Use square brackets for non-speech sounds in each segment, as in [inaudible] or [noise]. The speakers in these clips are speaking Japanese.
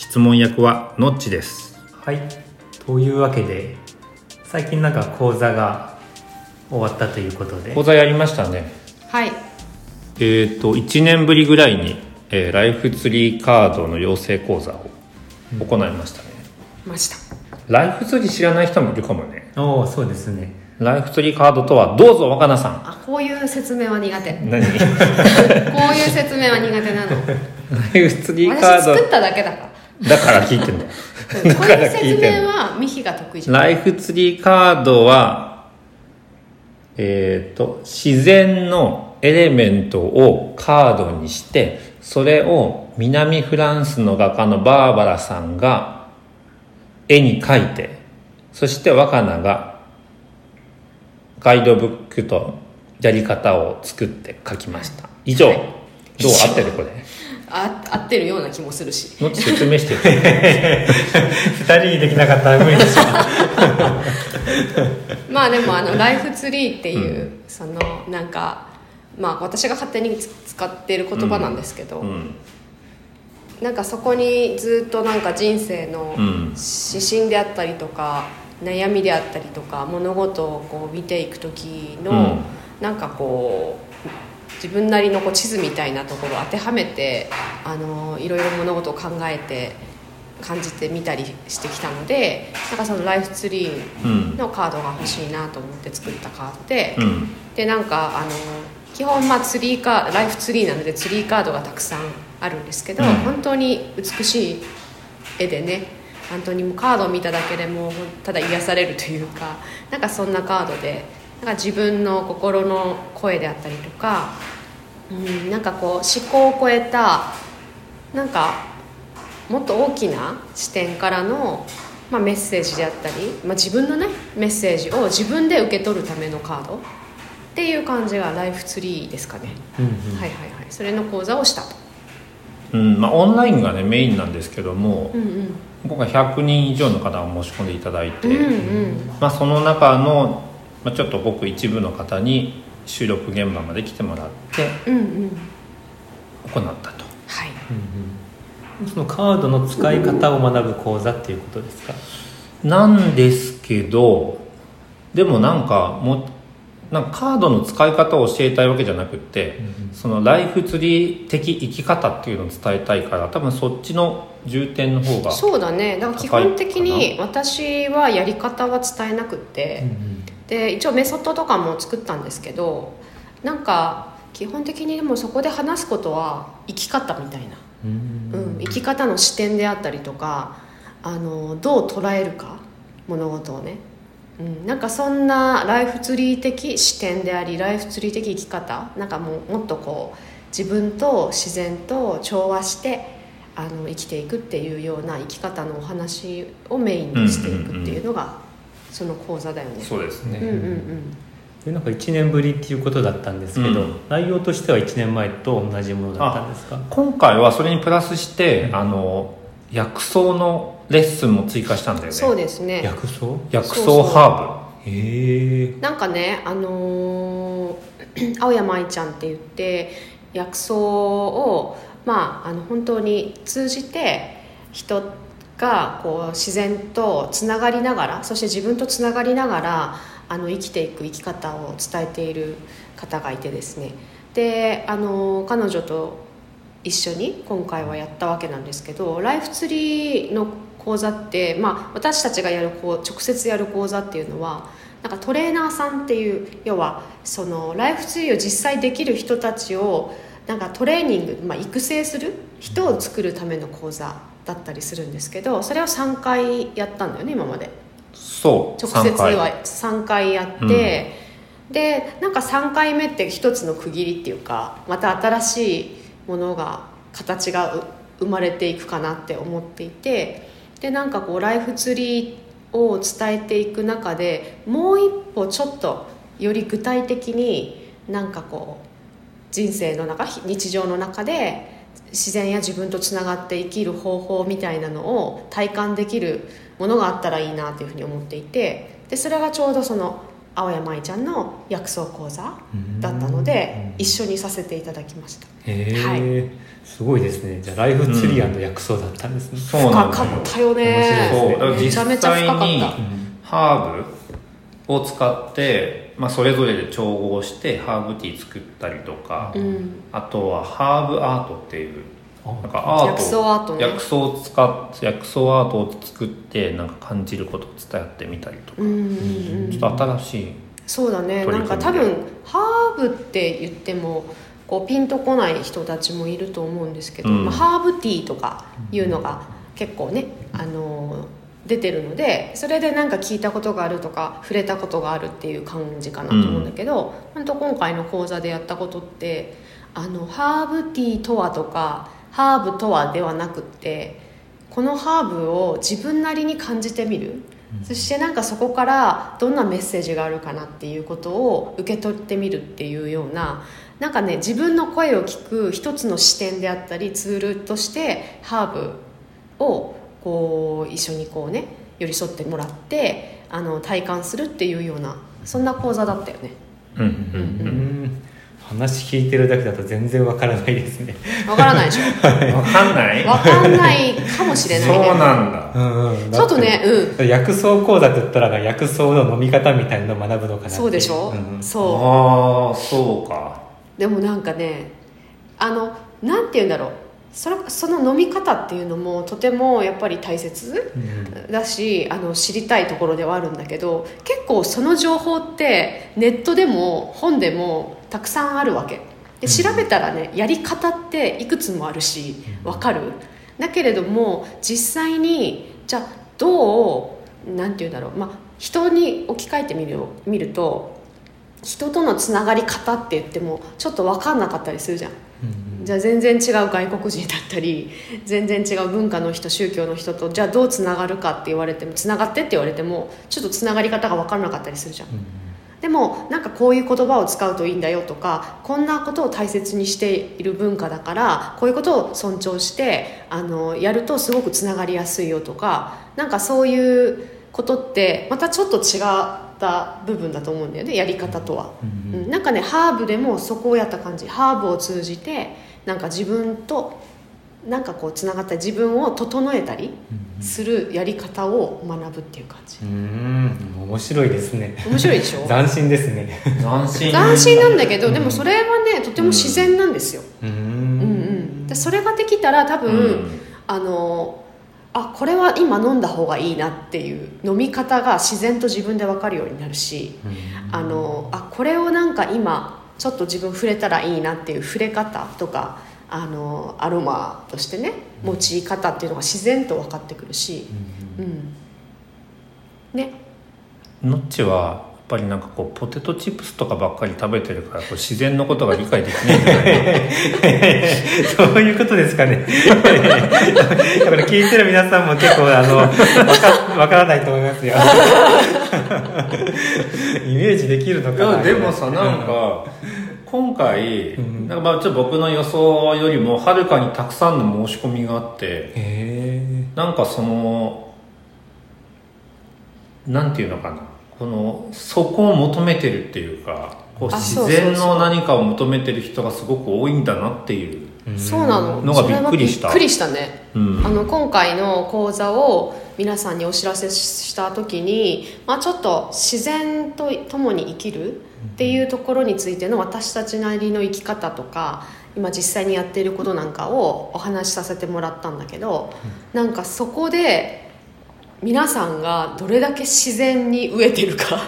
質問役はのっちです。はい。というわけで最近なんか講座が終わったということで。講座やりましたね。はい。えっ、と1年ぶりぐらいに、えーライフツリーカードの養成講座を行いましたね、ました。ライフツリー知らない人もいるかもね。おおそうですね。ライフツリーカードとはどうぞ若菜さん。あこういう説明は苦手。[laughs] こ何ういう説明は苦手なの。[laughs] ライフツリーカー私作っただけだから。ドだから聞いてんだよ。うん。こういう説明はミヒが得意じゃん。ライフツリーカードはえっ、と自然のエレメントをカードにしてそれを南フランスの画家のバーバラさんが絵に描いてそして若菜がガイドブックとやり方を作って描きました。以上、どう合ってるこれ？あ合ってるような気もするし。もっと説明してよ。[laughs] 二人にできなかったら無理でしょ [laughs] まあでもあのライフツリーっていう、そのなんかまあ私が勝手に使っている言葉なんですけど、うん。なんかそこにずっとなんか人生のうん。指針であったりとか悩みであったりとか物事をこう見ていく時の、うん。なんかこう自分なりのこう地図みたいなところを当てはめてあのいろいろ物事を考えて感じてみたりしてきたのでなんかそのライフツリーのカードが欲しいなと思って作ったカードで、うん。でなんかあの基本まあツリーカーライフツリーなのでツリーカードがたくさんあるんですけど、うん。本当に美しい絵でね本当にもうカードを見ただけでもうただ癒されるというかなんかそんなカードでなんか自分の心の声であったりとか、うん、なんかこう思考を超えたなんかもっと大きな視点からの、まあ、メッセージであったり、まあ、自分のねメッセージを自分で受け取るためのカードっていう感じがライフツリーですかね、うんうん。はいはいはい。それの講座をしたと、うんまあ、オンラインがねメインなんですけども、うんうん、今回100人以上の方が申し込んでいただいて、うんうん。まあ、その中の、まあ、ちょっとごく一部の方に収録現場まで来てもらってうんうん。行ったと。はい。うんうん。そのカードの使い方を学ぶ講座っていうことですか？なんですけどでもなんかもうなんかカードの使い方を教えたいわけじゃなくって、そのライフツリー的生き方っていうのを伝えたいから多分そっちの重点の方がそうだね。だから基本的に私はやり方は伝えなくって、で一応メソッドとかも作ったんですけどなんか基本的にでもそこで話すことは生き方みたいな、うん。うん、生き方の視点であったりとかあのどう捉えるか物事をね、うん、なんかそんなライフツリー的視点でありライフツリー的生き方なんかもうもっとこう自分と自然と調和してあの生きていくっていうような生き方のお話をメインにしていくっていうのがその講座だよね。そうですね、うんうんうん。でなんか1年ぶりっていうことだったんですけど、うん。内容としては1年前と同じものだったんですか？今回はそれにプラスして、あの薬草のレッスンも追加したんだよね。そうですね。薬草？薬草。そうそう。ハへえ。なんかねあのー [clears throat] 青山愛ちゃんって言って薬草をまああの本当に通じて人がこう自然とつながりながらそして自分とつながりながらあの生きていく生き方を伝えている方がいてですね。であの彼女と一緒に今回はやったわけなんですけどライフツリーの講座って、まあ、私たちがやるこう直接やる講座っていうのはなんかトレーナーさんっていう要はそのライフツリーを実際できる人たちをなんかトレーニング、まあ、育成する人を作るための講座だったりするんですけどそれを3回やったんだよね今まで。ブそう直接3回。は3回やって、でなんか3回目って一つの区切りっていうかまた新しいものが形がう生まれていくかなって思っていてでなんかこうライフツリーを伝えていく中でもう一歩ちょっとより具体的になんかこう人生の中日常の中で自然や自分とつながって生きる方法みたいなのを体感できるものがあったらいいなというふうに思っていてでそれがちょうどその青山愛ちゃんの薬草講座だったので一緒にさせていただきました。へえ、すごいですね。じゃあライフツリー薬草だったんですね、そうなん深だ。よかったよ面白いね。そう。だから実めちゃめちゃ深かった。ハーブ？を使って、まあ、それぞれで調合してハーブティー作ったりとか、うん。あとはハーブアートっていうあなんかアート薬草アートね。薬草を使って薬草アートを作ってなんか感じることを伝えてみたりとか、うん。うんうんちょっと新しいそうだね。取り組みで。なんか多分ハーブって言ってもこうピンとこない人たちもいると思うんですけど、うん。まあ、ハーブティーとかいうのが結構ね、あの出てるのでそれでなんか聞いたことがあるとか触れたことがあるっていう感じかなと思うんだけど、本当今回の講座でやったことってあのハーブティーとはとかハーブとはではなくってこのハーブを自分なりに感じてみる、そしてなんかそこからどんなメッセージがあるかなっていうことを受け取ってみるっていうようななんかね自分の声を聞く一つの視点であったりツールとしてハーブをこう一緒にこうね寄り添ってもらってあの体感するっていうようなそんな講座だったよね。うんうんうん。話聞いてるだけだと全然わからないですね。わからないでしょ。う [laughs] んわかんない？わかんないかもしれない。ねそうなんだ。うんうん。ちょっとねうん。薬草講座って言ったら薬草の飲み方みたいなのを学ぶのかなって。そうでしょ、ん。そう。ああそうか。でもなんかねあのなんて言うんだろうそれその飲み方っていうのもとてもやっぱり大切うん。だしあの知りたいところではあるんだけど結構その情報ってネットでも本でもたくさんあるわけ。で調べたらねやり方っていくつもあるしわかる。だけれども実際にじゃあどうなんて言うんだろう、まあ、人に置き換えてみる見ると人とのつながり方って言ってもちょっと分かんなかったりするじゃんうんじゃあ全然違う外国人だったり全然違う文化の人宗教の人とじゃあどうつながるかって言われてもつながってって言われてもちょっとつながり方が分からなかったりするじゃん。うん。でもなんかこういう言葉を使うといいんだよとかこんなことを大切にしている文化だからこういうことを尊重してあのやるとすごくつながりやすいよとかなんかそういうことってまたちょっと違った部分だと思うんだよねやり方とは。うん。うん、なんかねハーブでもそこをやった感じ。ハーブを通じてなんか自分となんかこうつながった自分を整えたりうんするやり方を学ぶっていう感じ。うん。面白いですね。面白いでしょ？[laughs] 斬新ですね。斬新。斬新なんだけどでもそれはねとても自然なんですよ、うん。うんうん、でそれができたら多分、うん。あのあこれは今飲んだ方がいいなっていう飲み方が自然と自分で分かるようになるし、うん。あのあこれをなんか今ちょっと自分触れたらいいなっていう触れ方とかあのアロマとしてね用い方っていうのが自然と分かってくるし、うん、ね。のっちはやっぱりなんかこうポテトチップスとかばっかり食べてるからこう自然のことが理解できないんじゃな。い [laughs] そういうことですかね。だから聞いてる皆さんも結構あのわかわからないと思いますよ。[laughs] イメージできるのいかな。やでもさなんか今回うん。なんかまあちょっと僕の予想よりもはるかにたくさんの申し込みがあって。なんかそのなんていうのかな。このそこを求めてるっていうかこうあ自然の何かを求めてる人がすごく多いんだなっていう、そうなの。のがびっくりした。びっくりしたね。うん。あの今回の講座を皆さんにお知らせした時に、まあ、ちょっと自然と共に生きるっていうところについての私たちなりの生き方とか今実際にやっていることなんかをお話しさせてもらったんだけど、なんかそこで皆さんがどれだけ自然に飢えてるか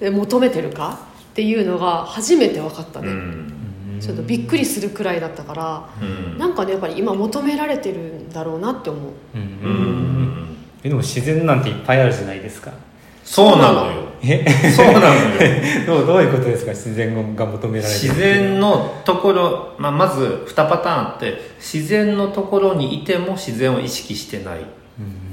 で [laughs] 求めてるかっていうのが初めて分かったね、うん。ちょっとびっくりするくらいだったから、うん。なんかねやっぱり今求められてるんだろうなって思う。うん。うんえでも自然なんていっぱいあるじゃないですか。そうなのよ。へえ？そうなのよ。[laughs] どうどういうことですか？自然が求められてる自然のところ、まあ、まず2パターンあって自然のところにいても自然を意識してない。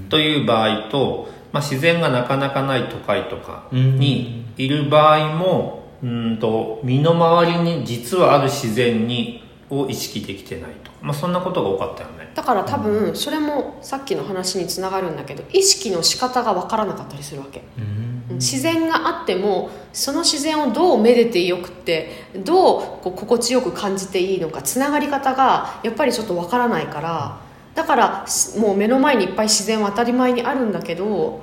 という場合と、まあ、自然がなかなかない都会とかにいる場合もうんと身の回りに実はある自然にを意識できてないと、まあ、そんなことが多かったよね。だから多分それもさっきの話につながるんだけど意識の仕方が分からなかったりするわけ。うん。自然があってもその自然をどうめでてよくってどうこう心地よく感じていいのかつながり方がやっぱりちょっと分からないからだからしもう目の前にいっぱい自然は当たり前にあるんだけど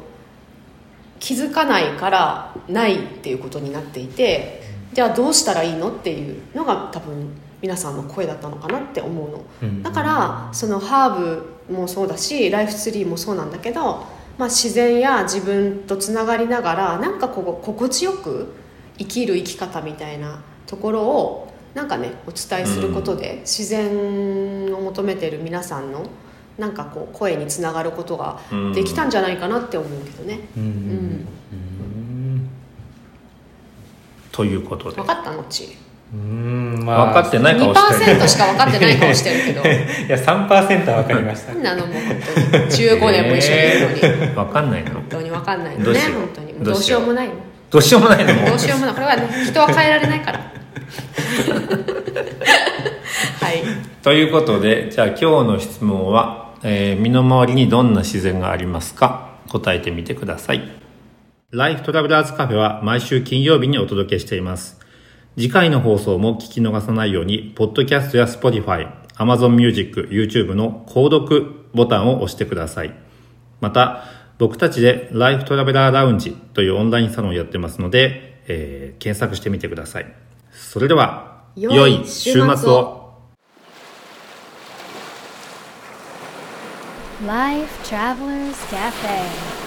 気づかないからないっていうことになっていてじゃあどうしたらいいのっていうのが多分皆さんの声だったのかなって思うの。うん。だからそのハーブもそうだしライフツリーもそうなんだけど、まあ、自然や自分とつながりながらなんかこう心地よく生きる生き方みたいなところをなんかねお伝えすることで、自然を求めてる皆さんのなんかこう声につながることができたんじゃないかなって思うけどね、うん。うん。うん。ということで。分かったのっちうんまあ。分かってない顔してる2%しか分かってない顔してるけど。[laughs] いや3%は分かりました。なんなのもう本当に15年も一緒にいるのに、えー分かんないの？本当に分かんないの。ねどうしよう？本当に。どうしよう？もないの。どうしようもないの？もどうしようもない。これはね人は変えられないから。[laughs] はい。ということでじゃあ今日の質問は、えー身の回りにどんな自然がありますか？答えてみてください。ライフトラベラーズカフェは毎週金曜日にお届けしています次回の放送も聞き逃さないようにポッドキャストや Spotify、Amazon Music、YouTube の購読ボタンを押してください。また僕たちでライフトラベラーラウンジというオンラインサロンをやってますので、えー検索してみてください。それでは良い週末を。Life Travelers Cafe.